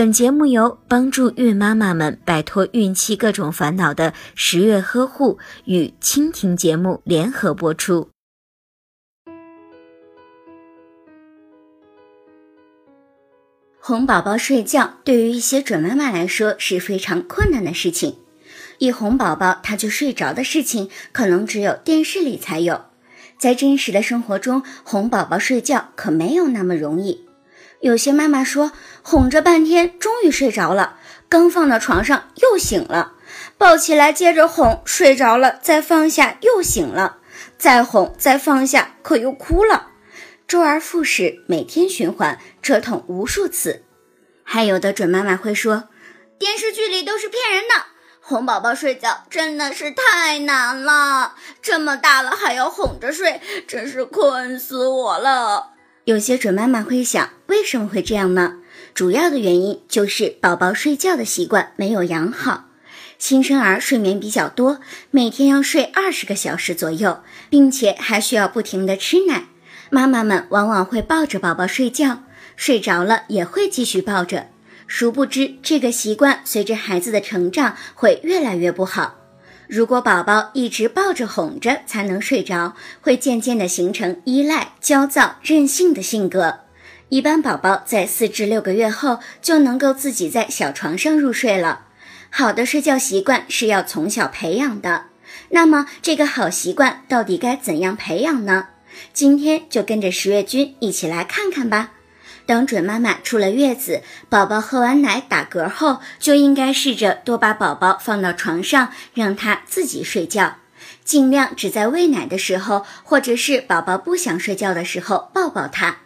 本节目由帮助孕妈妈们摆脱孕期各种烦恼的十月呵护与蜻蜓节目联合播出。哄宝宝睡觉对于一些准妈妈来说是非常困难的事情，一哄宝宝他就睡着的事情，可能只有电视里才有，在真实的生活中，哄宝宝睡觉可没有那么容易。有些妈妈说，哄着半天，终于睡着了，刚放到床上又醒了，抱起来接着哄，睡着了，再放下又醒了，再哄再放下，可又哭了，周而复始，每天循环，折腾无数次。还有的准妈妈会说，电视剧里都是骗人的，哄宝宝睡觉真的是太难了，这么大了还要哄着睡，真是困死我了。有些准妈妈会想，为什么会这样呢？主要的原因就是宝宝睡觉的习惯没有养好。新生儿睡眠比较多，每天要睡二十个小时左右，并且还需要不停的吃奶。妈妈们往往会抱着宝宝睡觉，睡着了也会继续抱着。殊不知，这个习惯随着孩子的成长会越来越不好。如果宝宝一直抱着哄着才能睡着，会渐渐的形成依赖、焦躁、任性的性格。一般宝宝在四至六个月后就能够自己在小床上入睡了。好的睡觉习惯是要从小培养的。那么这个好习惯到底该怎样培养呢？今天就跟着十月君一起来看看吧。等准妈妈出了月子，宝宝喝完奶打嗝后，就应该试着多把宝宝放到床上，让他自己睡觉，尽量只在喂奶的时候，或者是宝宝不想睡觉的时候抱抱他。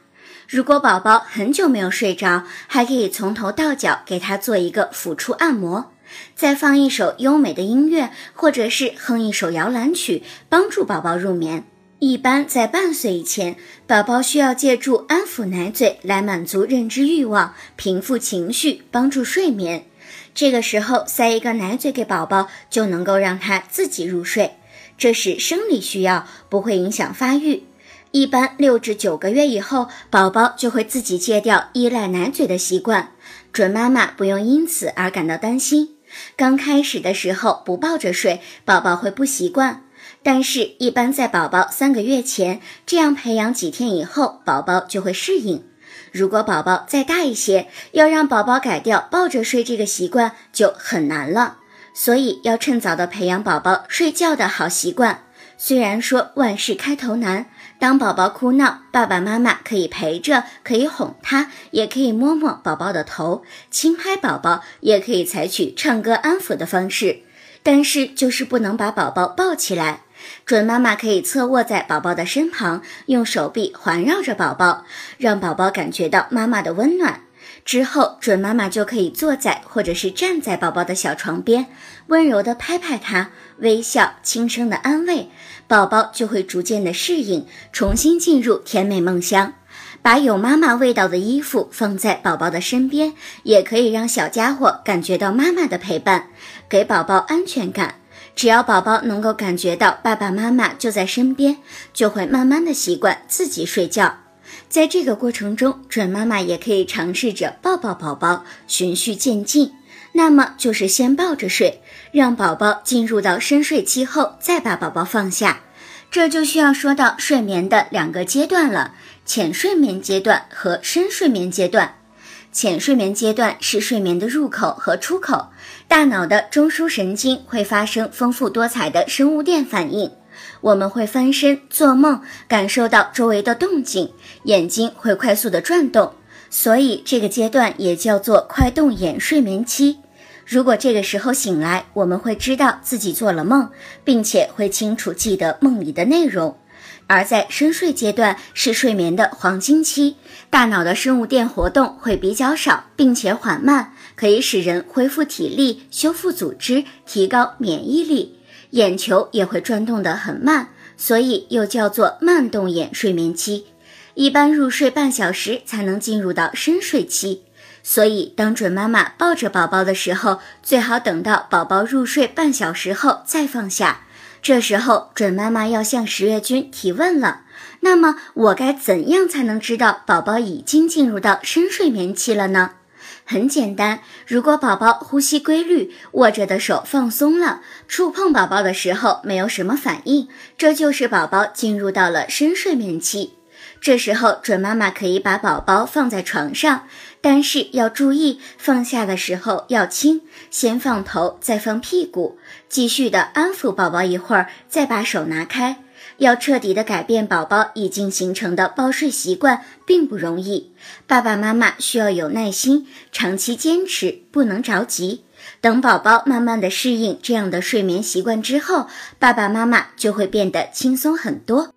如果宝宝很久没有睡着，还可以从头到脚给他做一个抚触按摩，再放一首优美的音乐，或者是哼一首摇篮曲，帮助宝宝入眠。一般在半岁以前，宝宝需要借助安抚奶嘴来满足认知欲望、平复情绪、帮助睡眠。这个时候塞一个奶嘴给宝宝，就能够让他自己入睡。这是生理需要，不会影响发育。一般六至九个月以后，宝宝就会自己戒掉依赖奶嘴的习惯。准妈妈不用因此而感到担心。刚开始的时候不抱着睡，宝宝会不习惯。但是，一般在宝宝三个月前，这样培养几天以后，宝宝就会适应。如果宝宝再大一些，要让宝宝改掉抱着睡这个习惯就很难了。所以，要趁早的培养宝宝睡觉的好习惯。虽然说万事开头难，当宝宝哭闹，爸爸妈妈可以陪着，可以哄他，也可以摸摸宝宝的头，轻拍宝宝，也可以采取唱歌安抚的方式。但是，就是不能把宝宝抱起来。准妈妈可以侧卧在宝宝的身旁，用手臂环绕着宝宝，让宝宝感觉到妈妈的温暖。之后，准妈妈就可以坐在或者是站在宝宝的小床边，温柔地拍拍他，微笑，轻声的安慰宝宝，就会逐渐的适应，重新进入甜美梦乡。把有妈妈味道的衣服放在宝宝的身边，也可以让小家伙感觉到妈妈的陪伴，给宝宝安全感。只要宝宝能够感觉到爸爸妈妈就在身边，就会慢慢的习惯自己睡觉。在这个过程中，准妈妈也可以尝试着抱抱宝宝，循序渐进。那么就是先抱着睡，让宝宝进入到深睡期后，再把宝宝放下。这就需要说到睡眠的两个阶段了：浅睡眠阶段和深睡眠阶段。浅睡眠阶段是睡眠的入口和出口，大脑的中枢神经会发生丰富多彩的生物电反应，我们会翻身、做梦，感受到周围的动静，眼睛会快速的转动，所以这个阶段也叫做快动眼睡眠期。如果这个时候醒来，我们会知道自己做了梦，并且会清楚记得梦里的内容。而在深睡阶段是睡眠的黄金期，大脑的生物电活动会比较少，并且缓慢，可以使人恢复体力、修复组织、提高免疫力。眼球也会转动得很慢，所以又叫做慢动眼睡眠期。一般入睡半小时才能进入到深睡期，所以当准妈妈抱着宝宝的时候，最好等到宝宝入睡半小时后再放下。这时候，准妈妈要向十月君提问了。那么，我该怎样才能知道宝宝已经进入到深睡眠期了呢？很简单，如果宝宝呼吸规律，握着的手放松了，触碰宝宝的时候没有什么反应，这就是宝宝进入到了深睡眠期。这时候，准妈妈可以把宝宝放在床上，但是要注意放下的时候要轻，先放头，再放屁股，继续的安抚宝宝一会儿，再把手拿开。要彻底的改变宝宝已经形成的抱睡习惯，并不容易。爸爸妈妈需要有耐心，长期坚持，不能着急。等宝宝慢慢的适应这样的睡眠习惯之后，爸爸妈妈就会变得轻松很多。